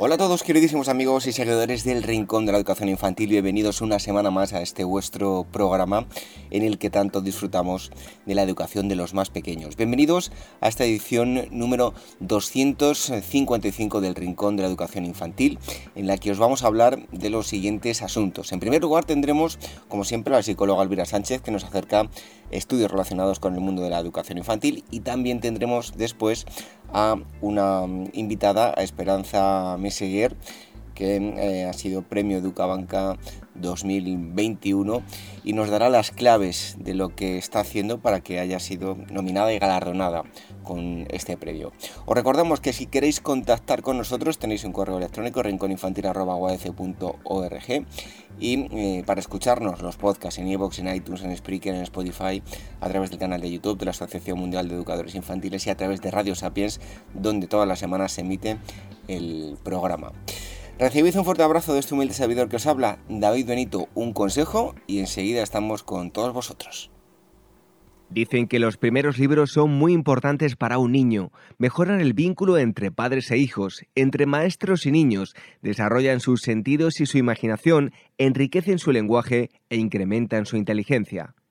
Hola a todos queridísimos amigos y seguidores del Rincón de la Educación Infantil, bienvenidos una semana más a este vuestro programa en el que tanto disfrutamos de la educación de los más pequeños. Bienvenidos a esta edición número 255 del Rincón de la Educación Infantil, en la que os vamos a hablar de los siguientes asuntos. En primer lugar tendremos, como siempre, a la psicóloga Elvira Sánchez que nos acerca estudios relacionados con el mundo de la educación infantil y también tendremos después a una invitada, a Esperanza Meseguer, que eh, ha sido premio Educabanca 2021 y nos dará las claves de lo que está haciendo para que haya sido nominada y galardonada con este premio. Os recordamos que si queréis contactar con nosotros tenéis un correo electrónico rinconinfantil.org y eh, para escucharnos los podcasts en iVoox, en iTunes, en Spreaker, en Spotify, a través del canal de YouTube de la Asociación Mundial de Educadores Infantiles y a través de Radio Sapiens, donde todas las semanas se emite el programa. Recibid un fuerte abrazo de este humilde servidor que os habla, David Benito, un consejo y enseguida estamos con todos vosotros. Dicen que los primeros libros son muy importantes para un niño, mejoran el vínculo entre padres e hijos, entre maestros y niños, desarrollan sus sentidos y su imaginación, enriquecen su lenguaje e incrementan su inteligencia.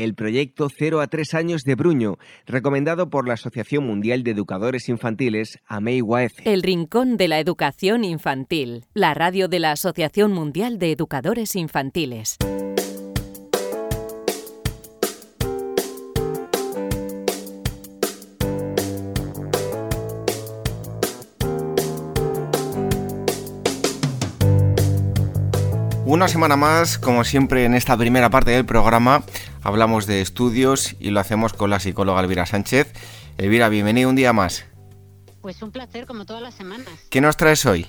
El proyecto 0 a 3 años de Bruño, recomendado por la Asociación Mundial de Educadores Infantiles, AMEI El Rincón de la Educación Infantil, la radio de la Asociación Mundial de Educadores Infantiles. Una semana más, como siempre en esta primera parte del programa, hablamos de estudios y lo hacemos con la psicóloga Elvira Sánchez. Elvira, bienvenida un día más. Pues un placer, como todas las semanas. ¿Qué nos traes hoy?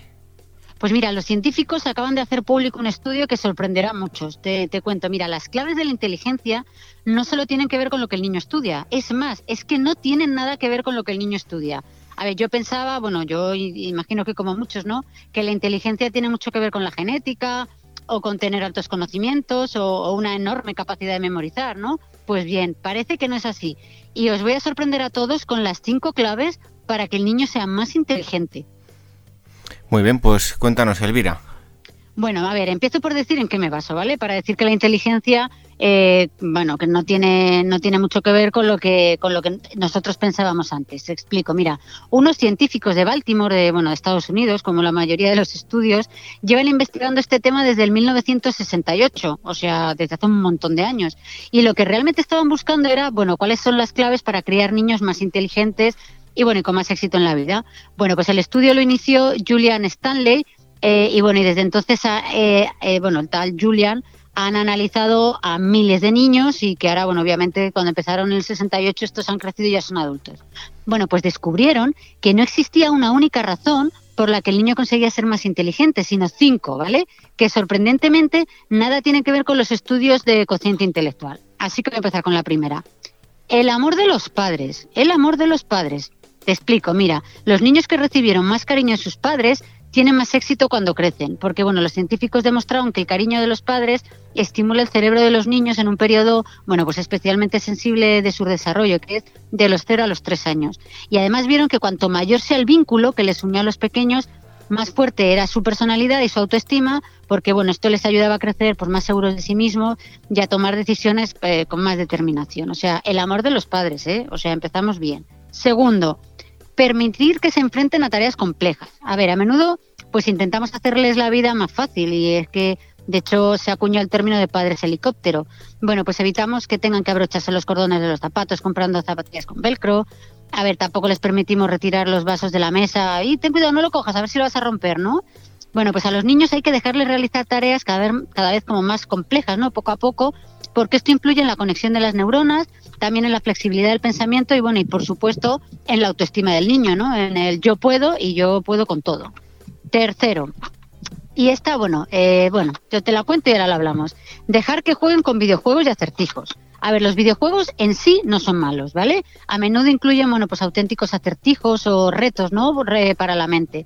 Pues mira, los científicos acaban de hacer público un estudio que sorprenderá a muchos. Te, te, cuento, mira, las claves de la inteligencia no solo tienen que ver con lo que el niño estudia, es más, es que no tienen nada que ver con lo que el niño estudia. A ver, yo pensaba, bueno, yo imagino que como muchos, ¿no? Que la inteligencia tiene mucho que ver con la genética, o con tener altos conocimientos o, una enorme capacidad de memorizar, ¿no? Pues bien, parece que no es así. Y os voy a sorprender a todos con las cinco claves para que el niño sea más inteligente. Muy bien, pues cuéntanos, Elvira. Bueno, a ver, empiezo por decir en qué me baso, ¿vale? Para decir que la inteligencia eh, bueno, que no tiene, no tiene mucho que ver con lo que, con lo que nosotros pensábamos antes. Te explico, mira, unos científicos de Baltimore, de, bueno, de Estados Unidos, como la mayoría de los estudios, llevan investigando este tema desde el 1968, o sea, desde hace un montón de años. Y lo que realmente estaban buscando era, bueno, cuáles son las claves para criar niños más inteligentes y, bueno, y con más éxito en la vida. Bueno, pues el estudio lo inició Julian Stanley, eh, y bueno, y desde entonces, eh, eh, bueno, el tal Julian han analizado a miles de niños y que ahora, bueno, obviamente cuando empezaron en el 68 estos han crecido y ya son adultos. Bueno, pues descubrieron que no existía una única razón por la que el niño conseguía ser más inteligente, sino cinco, ¿vale? Que sorprendentemente nada tiene que ver con los estudios de cociente intelectual. Así que voy a empezar con la primera. El amor de los padres. El amor de los padres. Te explico, mira, los niños que recibieron más cariño de sus padres tienen más éxito cuando crecen, porque bueno, los científicos demostraron que el cariño de los padres estimula el cerebro de los niños en un periodo, bueno, pues especialmente sensible de su desarrollo, que es de los 0 a los 3 años. Y además vieron que cuanto mayor sea el vínculo que les unió a los pequeños, más fuerte era su personalidad y su autoestima, porque bueno, esto les ayudaba a crecer por más seguros de sí mismos y a tomar decisiones eh, con más determinación. O sea, el amor de los padres, ¿eh? O sea, empezamos bien. Segundo, permitir que se enfrenten a tareas complejas. A ver, a menudo pues intentamos hacerles la vida más fácil y es que de hecho se acuñó el término de padres helicóptero. Bueno, pues evitamos que tengan que abrocharse los cordones de los zapatos comprando zapatillas con velcro. A ver, tampoco les permitimos retirar los vasos de la mesa y ten cuidado, no lo cojas, a ver si lo vas a romper, ¿no? Bueno, pues a los niños hay que dejarles realizar tareas cada vez, cada vez como más complejas, ¿no? Poco a poco, porque esto influye en la conexión de las neuronas, también en la flexibilidad del pensamiento y bueno, y por supuesto en la autoestima del niño, ¿no? En el yo puedo y yo puedo con todo. Tercero, y esta, bueno, eh, bueno, yo te la cuento y ahora la hablamos. Dejar que jueguen con videojuegos y acertijos. A ver, los videojuegos en sí no son malos, ¿vale? A menudo incluyen, bueno, pues auténticos acertijos o retos, ¿no? para la mente.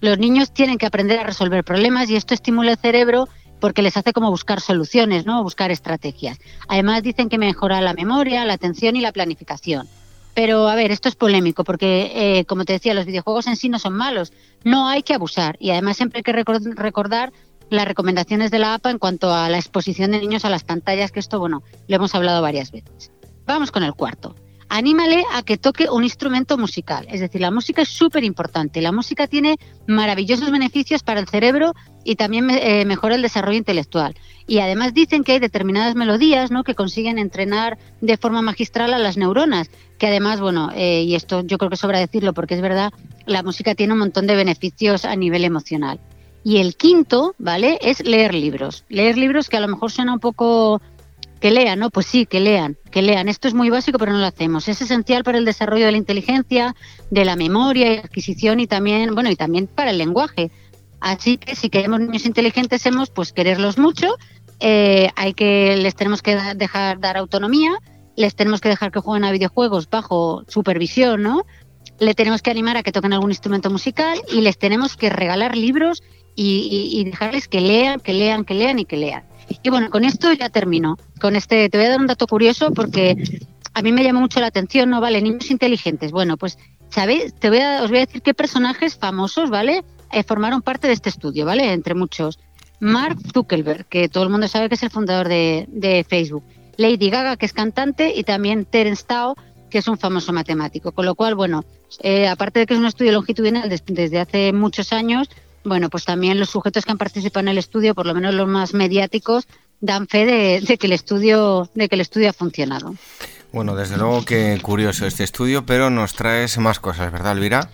Los niños tienen que aprender a resolver problemas y esto estimula el cerebro porque les hace como buscar soluciones, ¿no? Buscar estrategias. Además dicen que mejora la memoria, la atención y la planificación. Pero a ver, esto es polémico porque, eh, como te decía, los videojuegos en sí no son malos. No hay que abusar y además siempre hay que recordar las recomendaciones de la APA en cuanto a la exposición de niños a las pantallas, que esto, bueno, lo hemos hablado varias veces. Vamos con el cuarto anímale a que toque un instrumento musical. Es decir, la música es súper importante. La música tiene maravillosos beneficios para el cerebro y también eh, mejora el desarrollo intelectual. Y además dicen que hay determinadas melodías ¿no? que consiguen entrenar de forma magistral a las neuronas, que además, bueno, eh, y esto yo creo que sobra decirlo porque es verdad, la música tiene un montón de beneficios a nivel emocional. Y el quinto, ¿vale? Es leer libros. Leer libros que a lo mejor suena un poco que lean, ¿no? Pues sí, que lean, que lean. Esto es muy básico, pero no lo hacemos. Es esencial para el desarrollo de la inteligencia, de la memoria y adquisición y también, bueno, y también para el lenguaje. Así que si queremos niños inteligentes, hemos pues quererlos mucho. Eh, hay que les tenemos que dejar dar autonomía, les tenemos que dejar que jueguen a videojuegos bajo supervisión, ¿no? Le tenemos que animar a que toquen algún instrumento musical y les tenemos que regalar libros y dejarles que lean, que lean, que lean y que lean. Y bueno, con esto ya termino. Con este, te voy a dar un dato curioso porque a mí me llamó mucho la atención, ¿no? Vale, niños inteligentes. Bueno, pues, ¿sabéis? Te voy a, os voy a decir qué personajes famosos, ¿vale? Eh, formaron parte de este estudio, ¿vale? Entre muchos. Mark Zuckerberg, que todo el mundo sabe que es el fundador de, Facebook. Lady Gaga, que es cantante, y también Terence Tao, que es un famoso matemático. Con lo cual, bueno, eh, aparte de que es un estudio longitudinal desde hace muchos años, bueno, pues también los sujetos que han participado en el estudio, por lo menos los más mediáticos, dan fe de, que el estudio de que el estudio ha funcionado. Bueno, desde luego que curioso este estudio, pero nos traes más cosas, ¿verdad, Elvira?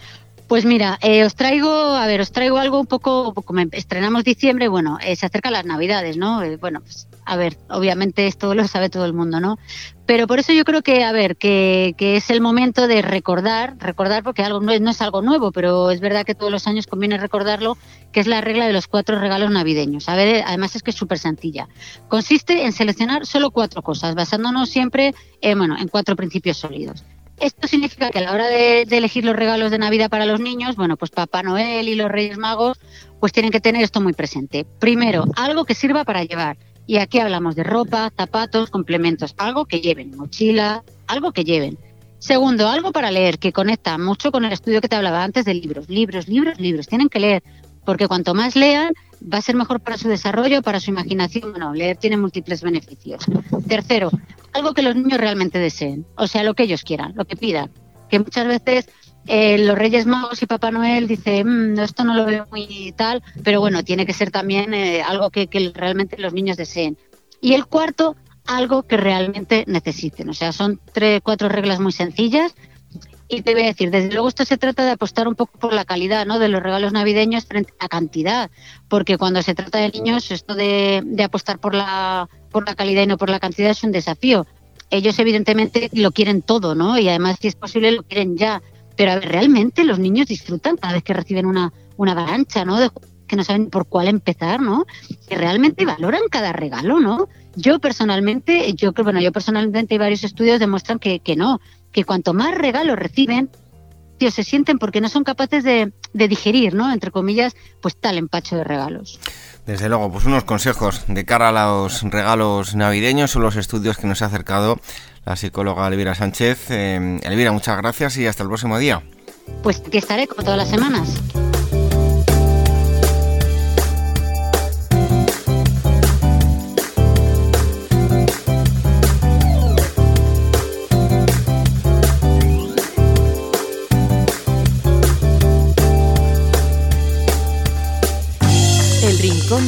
Pues mira, eh, os traigo, a ver, os traigo algo un poco, como estrenamos diciembre, bueno, eh, se acercan las Navidades, ¿no? Eh, bueno, pues, a ver, obviamente esto lo sabe todo el mundo, ¿no? Pero por eso yo creo que, a ver, que, es el momento de recordar, recordar porque algo no es, no es algo nuevo, pero es verdad que todos los años conviene recordarlo, que es la regla de los cuatro regalos navideños. A ver, además es que es súper sencilla. Consiste en seleccionar solo cuatro cosas, basándonos siempre, bueno, en cuatro principios sólidos. Esto significa que a la hora de, elegir los regalos de Navidad para los niños, bueno, pues Papá Noel y los Reyes Magos, pues tienen que tener esto muy presente. Primero, algo que sirva para llevar. Y aquí hablamos de ropa, zapatos, complementos, algo que lleven, mochila, algo que lleven. Segundo, algo para leer, que conecta mucho con el estudio que te hablaba antes de libros. Libros, libros, libros. Tienen que leer, porque cuanto más lean, va a ser mejor para su desarrollo, para su imaginación. Bueno, leer tiene múltiples beneficios. Tercero, algo que los niños realmente deseen, o sea, lo que ellos quieran, lo que pidan. Que muchas veces eh, los Reyes Magos y Papá Noel dicen, mm, esto no lo veo muy tal, pero bueno, tiene que ser también eh, algo que, que realmente los niños deseen. Y el cuarto, algo que realmente necesiten. O sea, son tres, cuatro reglas muy sencillas y te voy a decir, desde luego esto se trata de apostar un poco por la calidad ¿no? de los regalos navideños frente a cantidad, porque cuando se trata de niños esto de, apostar por la, por la calidad y no por la cantidad es un desafío. Ellos evidentemente lo quieren todo, ¿no? Y además si es posible lo quieren ya. Pero a ver, ¿realmente los niños disfrutan cada vez que reciben una, una avalancha, ¿no? Que no saben por cuál empezar, ¿no? Que realmente valoran cada regalo, ¿no? Yo personalmente, yo creo, bueno, yo personalmente hay varios estudios demuestran que, que no, que cuanto más regalos reciben, tío, se sienten porque no son capaces de, digerir, ¿no? Entre comillas, pues tal empacho de regalos. Desde luego, pues unos consejos de cara a los regalos navideños son los estudios que nos ha acercado la psicóloga Elvira Sánchez. Eh, Elvira, muchas gracias y hasta el próximo día. Pues aquí estaré como todas las semanas.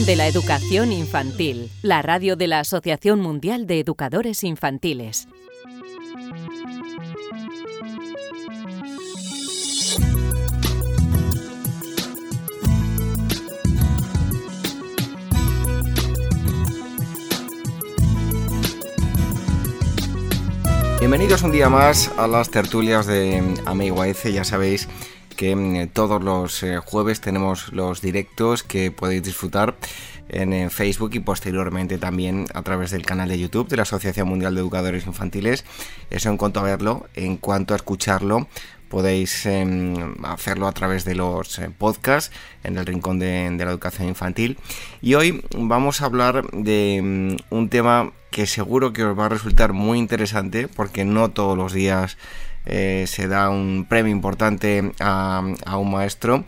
de la Educación Infantil, la radio de la Asociación Mundial de Educadores Infantiles. Bienvenidos un día más a las tertulias de Amigo ya sabéis que mm, todos los eh, jueves tenemos los directos que podéis disfrutar en Facebook y posteriormente también a través del canal de YouTube de la Asociación Mundial de Educadores Infantiles. Eso en cuanto a verlo, en cuanto a escucharlo, podéis em, hacerlo a través de los eh, podcasts en el rincón de, la educación infantil. Y hoy vamos a hablar de mm, un tema que seguro que os va a resultar muy interesante porque no todos los días eh, se da un premio importante a, un maestro.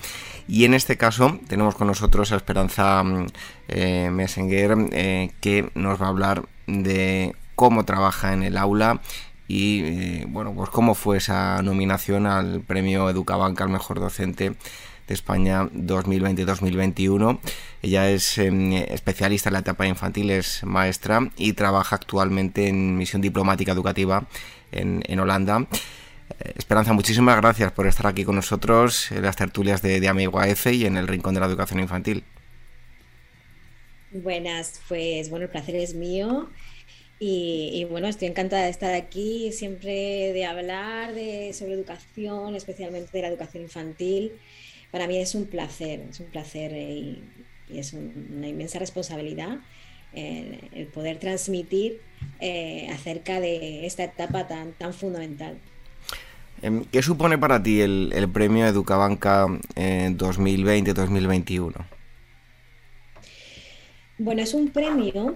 Y en este caso tenemos con nosotros a Esperanza eh, Messenger, que nos va a hablar de cómo trabaja en el aula y bueno, pues cómo fue esa nominación al premio Educabanca al mejor docente de España 2020-2021. Ella es especialista en la etapa infantil, es maestra y trabaja actualmente en misión diplomática educativa en, en Holanda. Eh, Esperanza, muchísimas gracias por estar aquí con nosotros en las tertulias de, de Amigo AF y en el Rincón de la Educación Infantil. Buenas, pues bueno, el placer es mío. Y, bueno, estoy encantada de estar aquí, siempre de hablar de, sobre educación, especialmente de la educación infantil. Para mí es un placer, es un placer y, es una inmensa responsabilidad el, poder transmitir eh, acerca de esta etapa tan, tan fundamental. Em, ¿Qué supone para ti el, premio Educabanca 2020-2021? Bueno, es un premio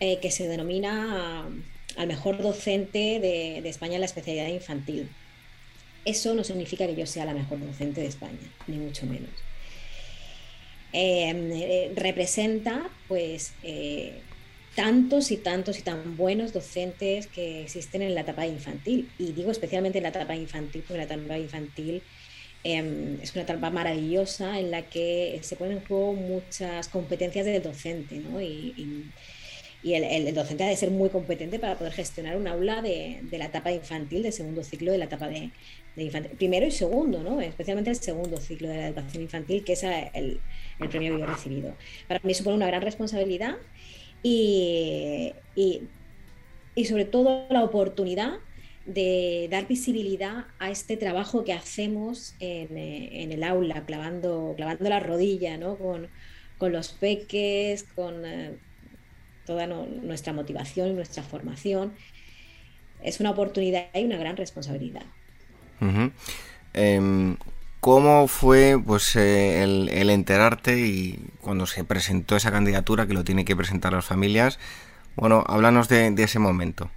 eh, que se denomina al mejor docente de, España en la especialidad infantil. Eso no significa que yo sea la mejor docente de España, ni mucho menos. Em, eh, representa, pues, eh, tantos y tantos y tan buenos docentes que existen en la etapa infantil. Y digo especialmente en la etapa infantil, porque la etapa infantil em, es una etapa maravillosa en la que se ponen en juego muchas competencias del docente, ¿no? Y, el, docente ha de ser muy competente para poder gestionar un aula de, la etapa infantil, del segundo ciclo de la etapa de, infantil. Primero y segundo, ¿no? Especialmente el segundo ciclo de la educación infantil, que es el, el premio que yo he recibido. Para mí supone una gran responsabilidad y, y, sobre todo la oportunidad de dar visibilidad a este trabajo que hacemos en, en el aula, clavando, clavando la rodilla ¿no? con, con, los peques, con eh, toda nuestra motivación y nuestra formación. Es una oportunidad y una gran responsabilidad. ¿Cómo fue pues eh, el, enterarte y cuando se presentó esa candidatura que lo tiene que presentar las familias? Bueno, háblanos de, ese momento.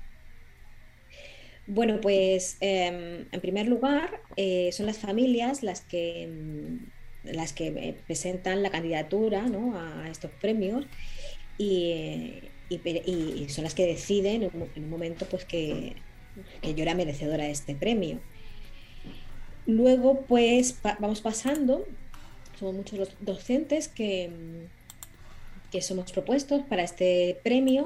Bueno, pues em, en primer lugar eh, son las familias las que, em, las que eh, presentan la candidatura a estos premios y, son las que deciden en un, momento pues que, yo era merecedora de este premio. Luego, pues vamos pasando, somos muchos los docentes que, que somos propuestos para este premio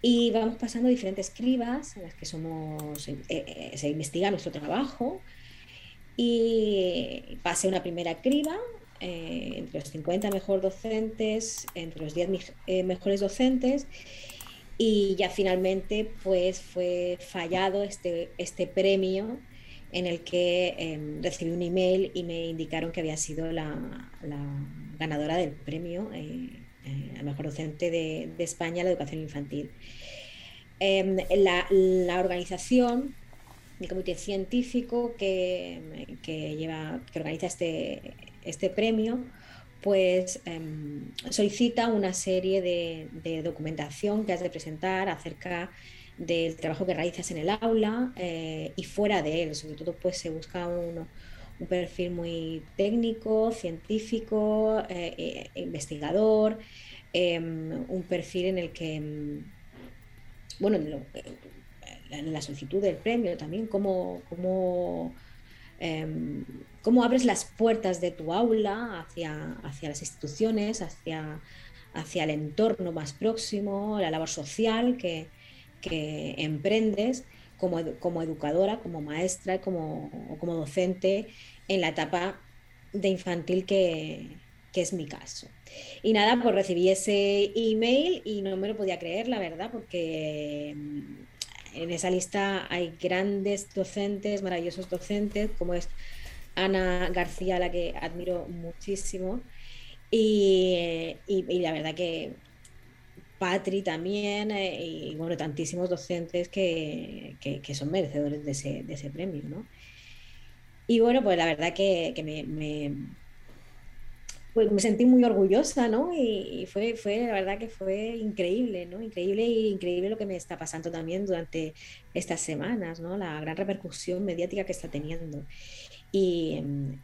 y vamos pasando diferentes cribas en las que somos, eh, eh, se investiga nuestro trabajo y pasé una primera criba eh, entre los 50 mejores docentes, entre los 10 mejores docentes y ya finalmente pues fue fallado este, este premio en el que em, recibí un email y me indicaron que había sido la, ganadora del premio eh, eh, a mejor docente de, España la educación infantil. Em, la, organización, el comité científico que, lleva, que organiza este, este premio, pues em, solicita una serie de, documentación que has de presentar acerca del trabajo que realizas en el aula eh, y fuera de él. Sobre todo, pues se busca un, perfil muy técnico, científico, eh, eh, investigador, em, un perfil en el que, em, bueno, en, la solicitud del premio también, cómo, cómo cómo abres las puertas de tu aula hacia, hacia las instituciones, hacia, hacia el entorno más próximo, la labor social que, emprendes como, como, educadora, como maestra, como, como docente en la etapa de infantil que, que es mi caso. Y nada, pues recibí ese email y no me lo podía creer, la verdad, porque en esa lista hay grandes docentes, maravillosos docentes, como es Ana García, la que admiro muchísimo. Y, la verdad que Patri también, eh, y bueno, tantísimos docentes que, son merecedores de ese, de ese, premio, ¿no? Y bueno, pues la verdad que, me, pues me sentí muy orgullosa, ¿no? Y, fue, fue, la verdad que fue increíble, ¿no? Increíble y increíble lo que me está pasando también durante estas semanas, ¿no? La gran repercusión mediática que está teniendo. Y,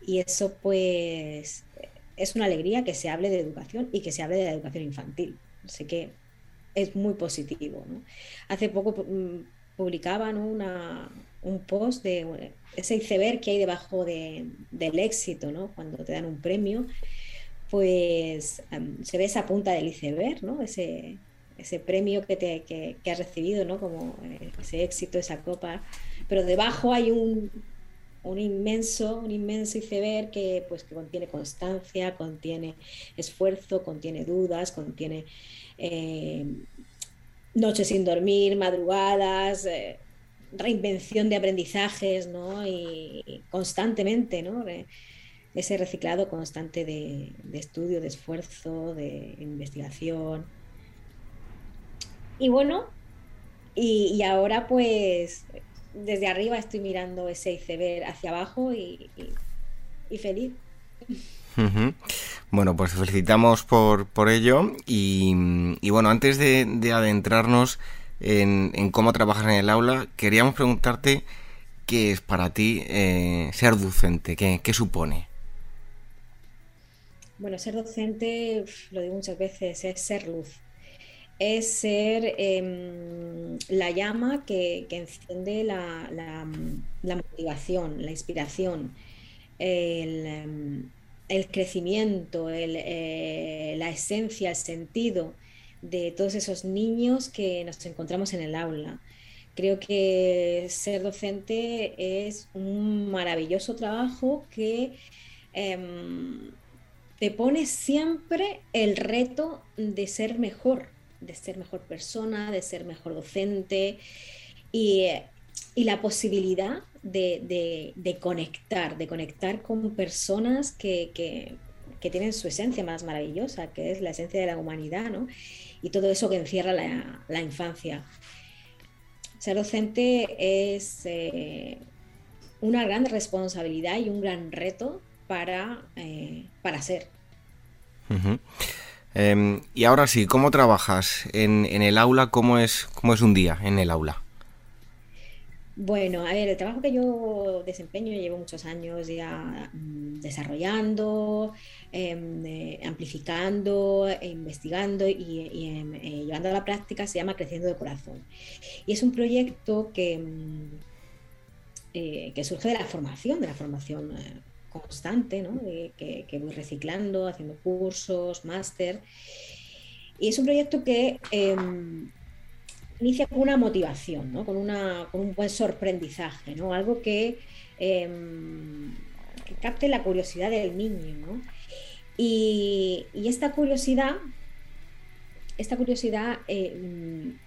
eso pues es una alegría que se hable de educación y que se hable de la educación infantil. Así que es muy positivo. Hace poco mm, publicaban una, un post de ese iceberg que hay debajo de, del éxito, ¿no? cuando te dan un premio, pues em, se ve esa punta del iceberg, ¿no? ese, ese premio que, te, que, has recibido, ¿no? como eh, ese éxito, esa copa, pero debajo hay un, un inmenso, un inmenso iceberg que, pues, que contiene constancia, contiene esfuerzo, contiene dudas, contiene eh, noches sin dormir, madrugadas, eh, reinvención de aprendizajes, ¿no? Y, constantemente, ¿no? Ese reciclado constante de, estudio, de esfuerzo, de investigación. Y bueno, y ahora pues desde arriba estoy mirando ese iceberg hacia abajo y, feliz. Bueno, pues felicitamos por, por ello y, bueno, antes de, adentrarnos en, cómo trabajas en el aula, queríamos preguntarte qué es para ti eh, ser docente, qué, qué supone. Bueno, ser docente, lo digo muchas veces, es ser luz es ser em, la llama que, enciende la, motivación, la inspiración, el, em, crecimiento, eh, la esencia, el sentido de todos esos niños que nos encontramos en el aula. Creo que ser docente es un maravilloso trabajo que em, te pone siempre el reto de ser mejor, de ser mejor persona, de ser mejor docente y, la posibilidad de, conectar, de conectar con personas que, tienen su esencia más maravillosa, que es la esencia de la humanidad, ¿no? Y todo eso que encierra la, infancia. Ser docente es eh, una gran responsabilidad y un gran reto para, eh, para ser. Em, y ahora sí, ¿cómo trabajas en, el aula? ¿Cómo es, ¿Cómo es un día en el aula? Bueno, a ver, el trabajo que yo desempeño llevo muchos años ya mm, desarrollando, em, eh, amplificando, investigando y, em, eh, llevando a la práctica se llama Creciendo de Corazón. Y es un proyecto que, mm, eh, que surge de la formación, de la formación constante, ¿no? que, voy reciclando, haciendo cursos, máster. Y es un proyecto que em, inicia con una motivación, ¿no? con, una, con un buen sorprendizaje, ¿no? algo que, em, capte la curiosidad del niño. ¿no? Y, esta curiosidad, esta curiosidad em,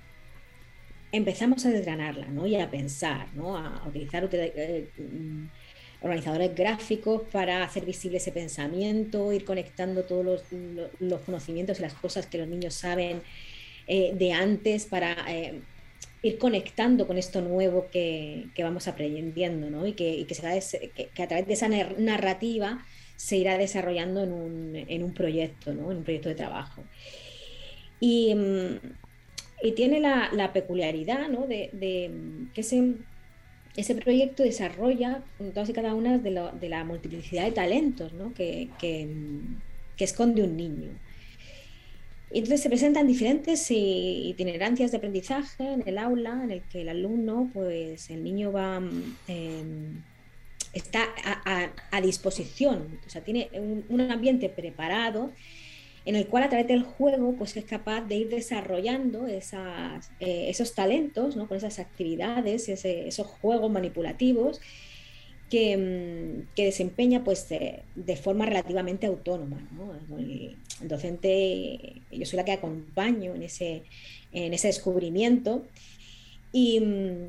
empezamos a desgranarla y a pensar, a utilizar eh, organizadores gráficos para hacer visible ese pensamiento, ir conectando todos los, conocimientos y las cosas que los niños saben eh, de antes para eh, ir conectando con esto nuevo que, vamos aprendiendo ¿no? y, que, que, que, a través de esa narrativa se irá desarrollando en un, proyecto, ¿no? en un proyecto de trabajo. Y, mm, tiene la, la peculiaridad ¿no? de, que ese, ese proyecto desarrolla todas y cada una de, lo, de la multiplicidad de talentos ¿no? que, que, que, esconde un niño. Y entonces se presentan diferentes itinerancias de aprendizaje en el aula, en el que el alumno, pues el niño va, eh, está a, a, disposición, o sea, tiene un, un ambiente preparado en el cual a través del juego pues es capaz de ir desarrollando eh, esos talentos, con esas actividades, esos juegos manipulativos que, mm, desempeña pues de, forma relativamente autónoma. El, docente, yo soy la que acompaño en ese, en ese descubrimiento mm,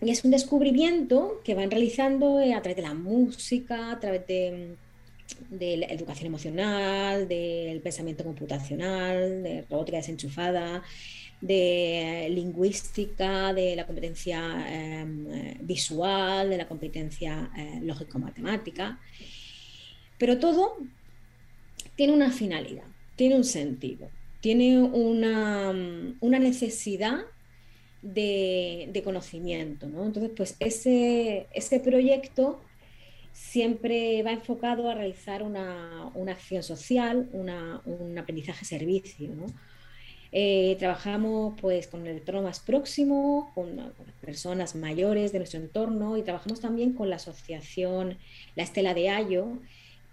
y es un descubrimiento que van realizando a través de la música, a través de de la educación emocional, del pensamiento computacional, de robótica desenchufada, de lingüística, de la competencia em, visual, de la competencia eh, lógico-matemática. Pero todo tiene una finalidad, tiene un sentido, tiene una, necesidad de, conocimiento. Entonces, pues ese, ese proyecto siempre va enfocado a realizar una, acción social, un aprendizaje servicio. Eh, trabajamos pues, con el entorno más próximo, con, personas mayores de nuestro entorno y trabajamos también con la asociación La Estela de Ayo,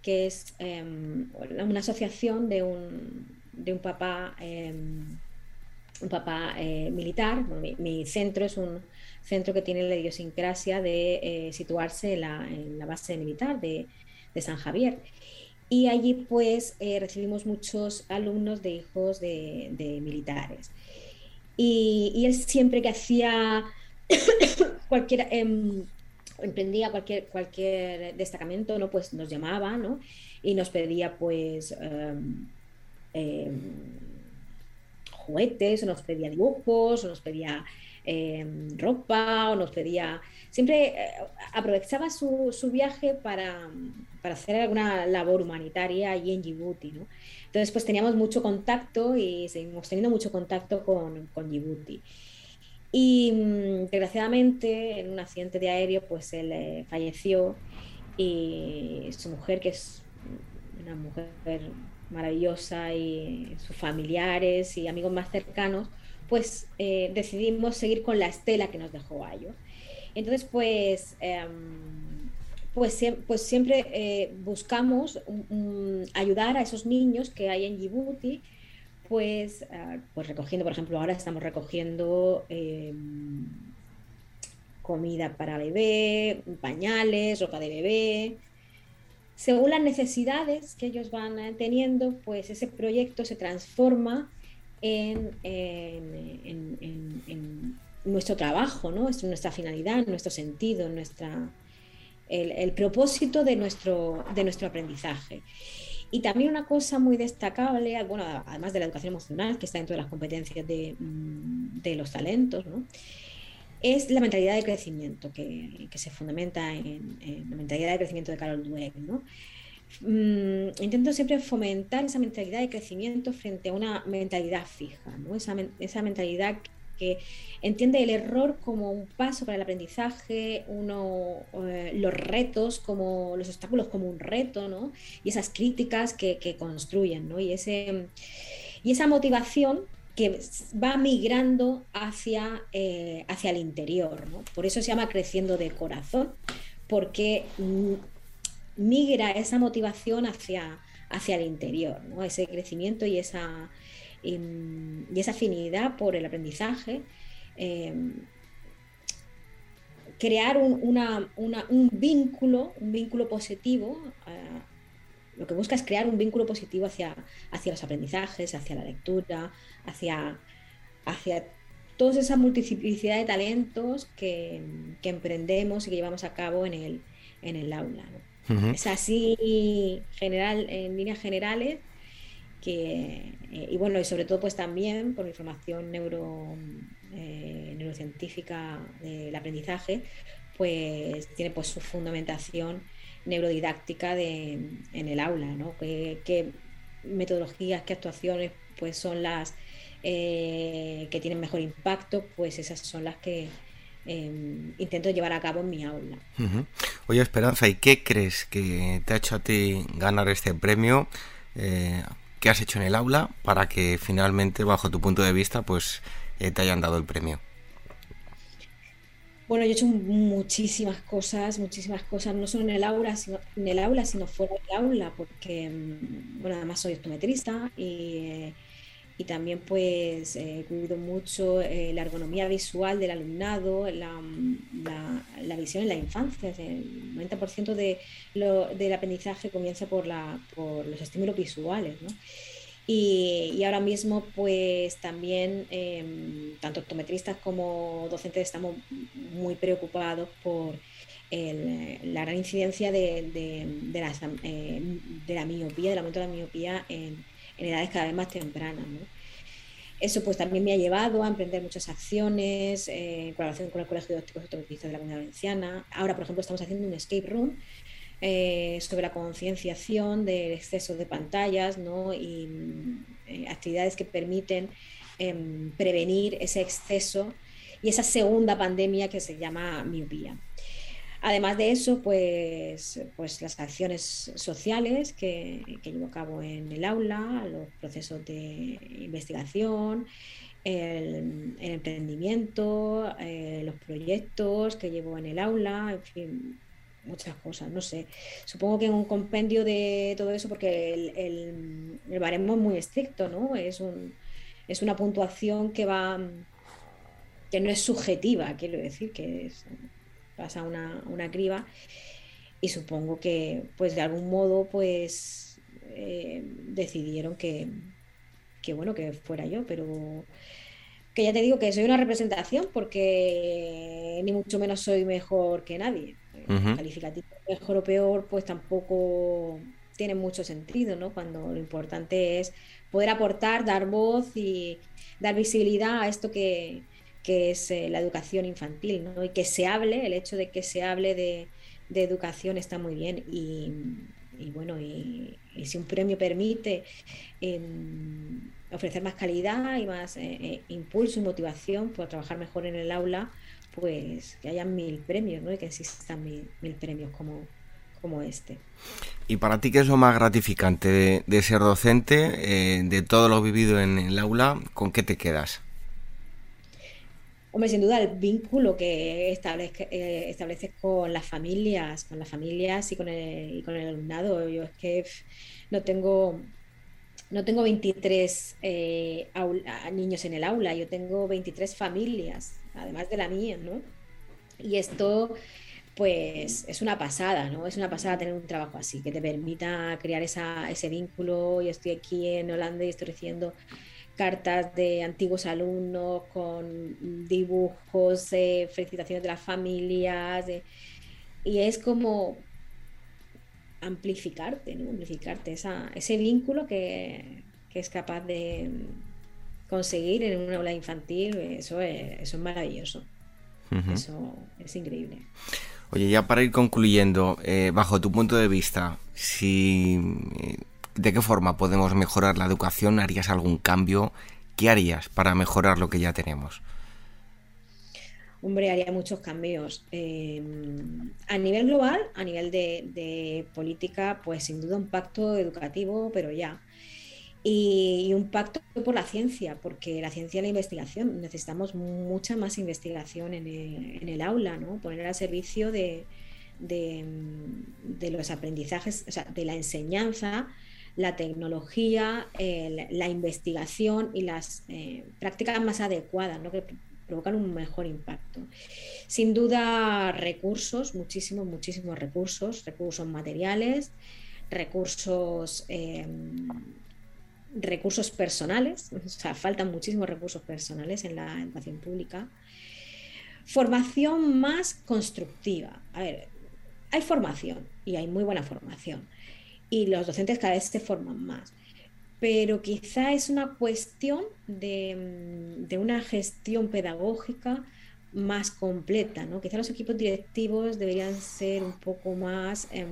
que es em, una asociación de un, papá, em, un papá eh, militar. mi, centro es un centro que tiene la idiosincrasia de eh, situarse en la, base militar de, San Javier. Y allí pues eh, recibimos muchos alumnos de hijos de, militares. Y, él siempre que hacía cualquier, em, emprendía cualquier, cualquier destacamento, ¿no? pues nos llamaba ¿no? y nos pedía pues em, em, juguetes, o nos pedía dibujos, o nos pedía Em, ropa o nos pedía... Siempre eh, aprovechaba su, viaje para, hacer alguna labor humanitaria allí en Djibouti. ¿no? Entonces, pues teníamos mucho contacto y seguimos teniendo mucho contacto con, con Djibouti. Y mm, desgraciadamente, en un accidente de aéreo, pues él eh, falleció y su mujer, que es una mujer maravillosa, y sus familiares y amigos más cercanos, pues eh, decidimos seguir con la estela que nos dejó Ayo. Entonces, pues, em, pues, pues, siempre eh, buscamos ayudar a esos niños que hay en Djibouti, pues, ah, pues recogiendo, por ejemplo, ahora estamos recogiendo em, comida para bebé, pañales, ropa de bebé. Según las necesidades que ellos van eh, teniendo, pues ese proyecto se transforma en, nuestro trabajo, ¿no? en nuestra finalidad, nuestro sentido, en nuestra, el, propósito de nuestro, de nuestro aprendizaje. Y también una cosa muy destacable, bueno, además de la educación emocional, que está dentro de las competencias de, mm, los talentos, es la mentalidad de crecimiento, que, se fundamenta en, la mentalidad de crecimiento de Carol Dweck. ¿no? Mm, intento siempre fomentar esa mentalidad de crecimiento frente a una mentalidad fija, ¿no? esa, esa mentalidad que entiende el error como un paso para el aprendizaje, uno, eh, los retos como los obstáculos como un reto, ¿no? Y esas críticas que, que construyen, ¿no? Y, ese, y esa motivación que va migrando hacia, eh, hacia el interior. Por eso se llama creciendo de corazón, porque mm, migra esa motivación hacia, hacia el interior, ese crecimiento y esa, em, y, esa afinidad por el aprendizaje. Em, crear un, un, vínculo, un vínculo positivo, eh, lo que busca es crear un vínculo positivo hacia, hacia los aprendizajes, hacia la lectura, hacia, hacia toda esa multiplicidad de talentos que, emprendemos y que llevamos a cabo en el, en el aula. Es así general, en líneas generales que, eh, y bueno, y sobre todo pues también por información neuro, eh, neurocientífica del aprendizaje, pues tiene pues su fundamentación neurodidáctica de, en el aula, ¿no? ¿Qué, metodologías, qué actuaciones pues son las eh, que tienen mejor impacto, pues esas son las que em, intento llevar a cabo en mi aula. Oye, Esperanza, ¿y qué crees que te ha hecho a ti ganar este premio? ¿Qué has hecho en el aula para que finalmente, bajo tu punto de vista, pues eh, te hayan dado el premio? Bueno, yo he hecho muchísimas cosas, muchísimas cosas, no solo en el aula, sino, en el aula, sino fuera del aula, porque, mm, bueno, además soy optometrista y y también pues eh, cuido mucho eh, la ergonomía visual del alumnado, la, la, visión en la infancia. El 90% de lo, del aprendizaje comienza por, la, por los estímulos visuales. ¿no? Y, y, ahora mismo pues también em, tanto optometristas como docentes estamos muy preocupados por la gran incidencia de, de, de, la, eh, miopía, del aumento de la miopía en en edades cada vez más tempranas. Eso pues también me ha llevado a emprender muchas acciones eh, en colaboración con el Colegio de Ópticos Optometristas de la Comunidad Valenciana. Ahora, por ejemplo, estamos haciendo un escape room eh, sobre la concienciación del exceso de pantallas ¿no? y eh, actividades que permiten em, prevenir ese exceso y esa segunda pandemia que se llama miopía. Además de eso, pues, pues las acciones sociales que, llevo a cabo en el aula, los procesos de investigación, el, emprendimiento, eh, los proyectos que llevo en el aula, en fin, muchas cosas, no sé. Supongo que en un compendio de todo eso, porque el, el, baremo es muy estricto, ¿no? Es, un, es una puntuación que va que no es subjetiva, quiero decir, que pasa una, una criba y supongo que pues de algún modo pues eh, decidieron que, que, bueno que fuera yo pero que ya te digo que soy una representación porque ni mucho menos soy mejor que nadie calificativo mejor o peor pues tampoco tiene mucho sentido no cuando lo importante es poder aportar dar voz y dar visibilidad a esto que, que es eh, la educación infantil, ¿no? Y que se hable, el hecho de que se hable de, educación está muy bien. Y, bueno, y, si un premio permite em, ofrecer más calidad y más eh, eh, impulso y motivación para trabajar mejor en el aula, pues que haya mil premios, ¿no? Y que existan mil, premios como, como este. ¿Y para ti qué es lo más gratificante de, ser docente, de todo lo vivido en el aula? ¿Con qué te quedas? Hombre, sin duda el vínculo que establezca, eh, estableces con las familias, con las familias y con el, con el alumnado. Yo es que no tengo, no tengo 23 eh, niños en el aula, yo tengo 23 familias, además de la mía, ¿no? Y esto, pues, es una pasada, ¿no? Es una pasada tener un trabajo así, que te permita crear ese vínculo. Yo estoy aquí en Holanda y estoy recibiendo cartas de antiguos alumnos con dibujos, felicitaciones de las familias, y es como amplificarte, ¿no? amplificarte ese vínculo que, es capaz de conseguir en una aula infantil, eso es, eso es maravilloso. Eso es increíble. Oye, ya para ir concluyendo, eh, bajo tu punto de vista, si eh, ¿De qué forma podemos mejorar la educación? ¿Harías algún cambio? ¿Qué harías para mejorar lo que ya tenemos? Hombre, haría muchos cambios. Em, a nivel global, a nivel de, política, pues sin duda un pacto educativo, pero ya. Y, un pacto por la ciencia, porque la ciencia y la investigación, necesitamos mucha más investigación en el, aula, ¿no? Poner al servicio de, los aprendizajes, o sea, de la enseñanza la tecnología, la investigación y las eh, prácticas más adecuadas, ¿no? que provocan un mejor impacto. Sin duda, recursos, muchísimos, muchísimos recursos, recursos materiales, recursos em, recursos personales, o sea, faltan muchísimos recursos personales en la educación pública. Formación más constructiva. A ver, hay formación y hay muy buena formación y los docentes cada vez se forman más, pero quizá es una cuestión de, de una gestión pedagógica más completa, ¿no? Quizá los equipos directivos deberían ser un poco más... Eh,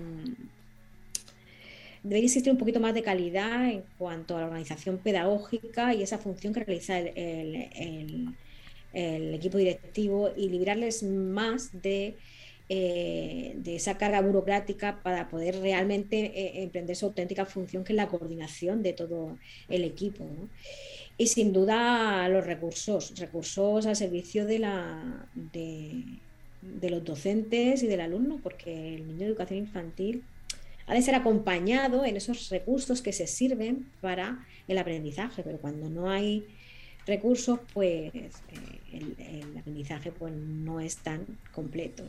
debería existir un poquito más de calidad en cuanto a la organización pedagógica y esa función que realiza el, equipo directivo y librarles más de, eh, de, esa carga burocrática para poder realmente eh, emprender su auténtica función, que es la coordinación de todo el equipo. Y sin duda los recursos, recursos al servicio de, la, de, los docentes y del alumno, porque el niño de educación infantil ha de ser acompañado en esos recursos que se sirven para el aprendizaje, pero cuando no hay recursos, pues eh, el, aprendizaje pues, no es tan completo.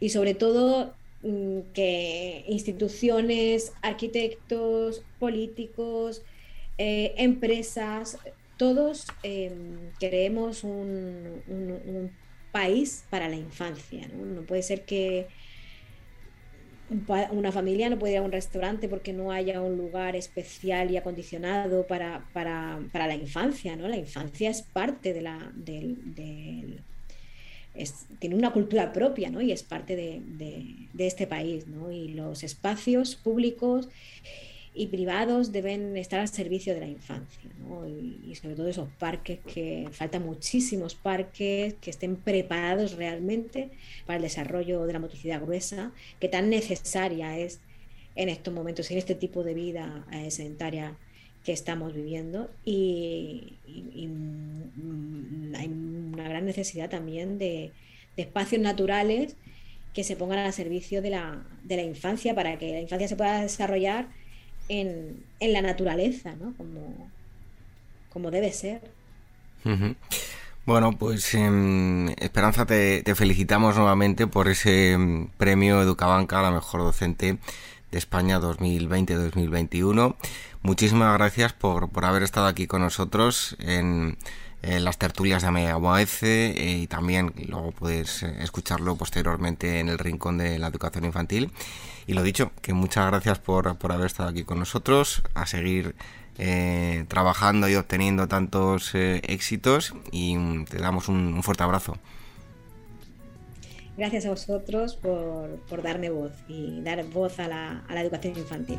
Y sobre todo mm, que instituciones, arquitectos, políticos, eh, empresas, todos em, queremos un, país para la infancia. ¿no? puede ser que una familia no puede ir a un restaurante porque no haya un lugar especial y acondicionado para, la infancia. ¿no? La infancia es parte de la... tiene una cultura propia ¿no? y es parte de, de este país. ¿no? Y los espacios públicos y privados deben estar al servicio de la infancia, y, sobre todo esos parques que faltan muchísimos parques que estén preparados realmente para el desarrollo de la motricidad gruesa, que tan necesaria es en estos momentos, en este tipo de vida eh, sedentaria que estamos viviendo. Y, mm, hay una gran necesidad también de, espacios naturales que se pongan al servicio de la, de la infancia para que la infancia se pueda desarrollar en, la naturaleza, ¿no? Como, como debe ser. Bueno, pues em, Esperanza, te, felicitamos nuevamente por ese em, premio Educabanca a la mejor docente de España 2020-2021. Muchísimas gracias por, por, haber estado aquí con nosotros en, las tertulias de AMEAUAEC eh, y también luego puedes eh, escucharlo posteriormente en el Rincón de la Educación Infantil. Y lo dicho, que muchas gracias por, haber estado aquí con nosotros, a seguir eh, trabajando y obteniendo tantos eh, éxitos y mm, te damos un, fuerte abrazo. Gracias a vosotros por, darme voz y dar voz a la, a la educación infantil.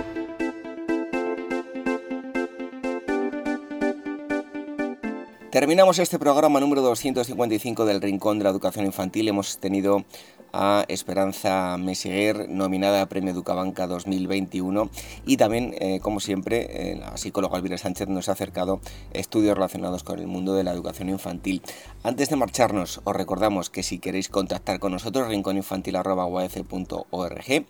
Terminamos este programa número 255 del Rincón de la Educación Infantil. Hemos tenido a Esperanza Meseguer, nominada a Premio Educabanca 2021. Y también, eh, como siempre, eh, la psicóloga Elvira Sánchez nos ha acercado estudios relacionados con el mundo de la educación infantil. Antes de marcharnos, os recordamos que si queréis contactar con nosotros, rincóninfantil.org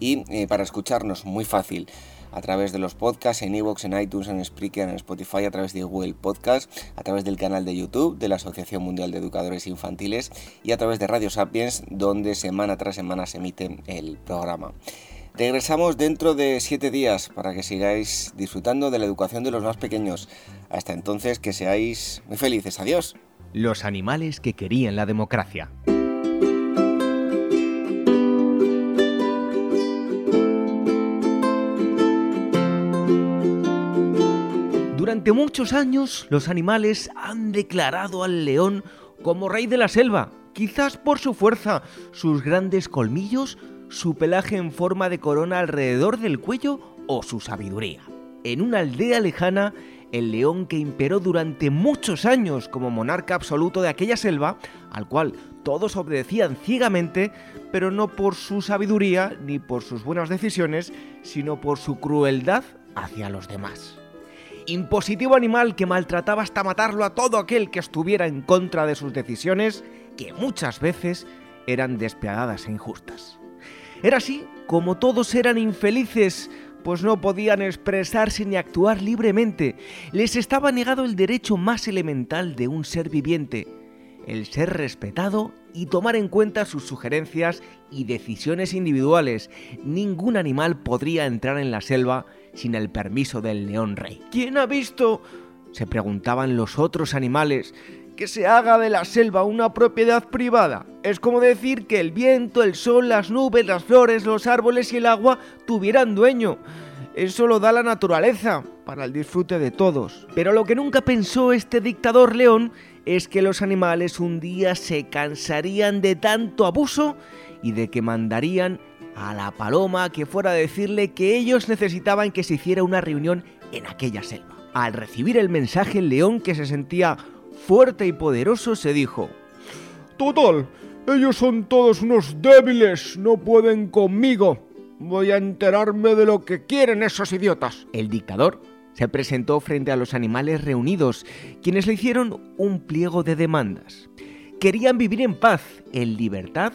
y eh, para escucharnos, muy fácil a través de los podcasts en iVoox, en iTunes, en Spreaker, en Spotify, a través de Google Podcast, a través del canal de YouTube de la Asociación Mundial de Educadores Infantiles y a través de Radio Sapiens, donde semana tras semana se emite el programa. Regresamos dentro de siete días para que sigáis disfrutando de la educación de los más pequeños. Hasta entonces, que seáis muy felices. Adiós. Los animales que querían la democracia. Durante muchos años los animales han declarado al león como rey de la selva, quizás por su fuerza, sus grandes colmillos, su pelaje en forma de corona alrededor del cuello o su sabiduría. En una aldea lejana, el león que imperó durante muchos años como monarca absoluto de aquella selva, al cual todos obedecían ciegamente, pero no por su sabiduría ni por sus buenas decisiones, sino por su crueldad hacia los demás impositivo animal que maltrataba hasta matarlo a todo aquel que estuviera en contra de sus decisiones, que muchas veces eran despiadadas e injustas. Era así como todos eran infelices, pues no podían expresarse ni actuar libremente. Les estaba negado el derecho más elemental de un ser viviente, el ser respetado y tomar en cuenta sus sugerencias y decisiones individuales. Ningún animal podría entrar en la selva sin el permiso del león rey. ¿Quién ha visto? se preguntaban los otros animales, que se haga de la selva una propiedad privada. Es como decir que el viento, el sol, las nubes, las flores, los árboles y el agua tuvieran dueño. Eso lo da la naturaleza, para el disfrute de todos. Pero lo que nunca pensó este dictador león es que los animales un día se cansarían de tanto abuso y de que mandarían a la paloma que fuera a decirle que ellos necesitaban que se hiciera una reunión en aquella selva. Al recibir el mensaje, el león, que se sentía fuerte y poderoso, se dijo, Total, ellos son todos unos débiles, no pueden conmigo. Voy a enterarme de lo que quieren esos idiotas. El dictador se presentó frente a los animales reunidos, quienes le hicieron un pliego de demandas. Querían vivir en paz, en libertad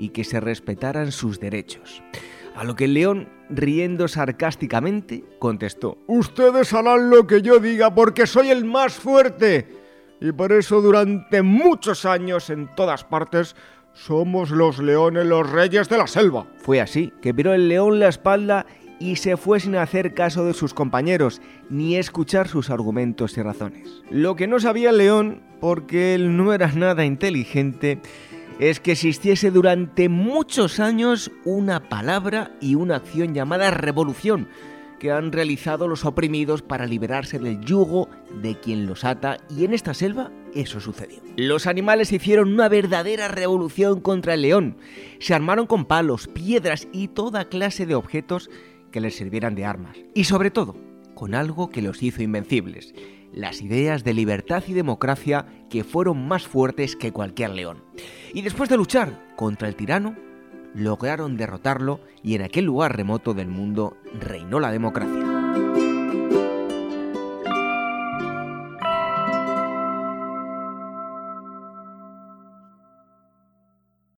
y que se respetaran sus derechos. A lo que el león, riendo sarcásticamente, contestó, Ustedes harán lo que yo diga porque soy el más fuerte. Y por eso durante muchos años en todas partes somos los leones los reyes de la selva. Fue así que viró el león la espalda y se fue sin hacer caso de sus compañeros, ni escuchar sus argumentos y razones. Lo que no sabía el león, porque él no era nada inteligente, es que existiese durante muchos años una palabra y una acción llamada revolución que han realizado los oprimidos para liberarse del yugo de quien los ata y en esta selva eso sucedió. Los animales hicieron una verdadera revolución contra el león. Se armaron con palos, piedras y toda clase de objetos que les sirvieran de armas. Y sobre todo, con algo que los hizo invencibles, las ideas de libertad y democracia que fueron más fuertes que cualquier león. Y después de luchar contra el tirano, lograron derrotarlo y en aquel lugar remoto del mundo reinó la democracia.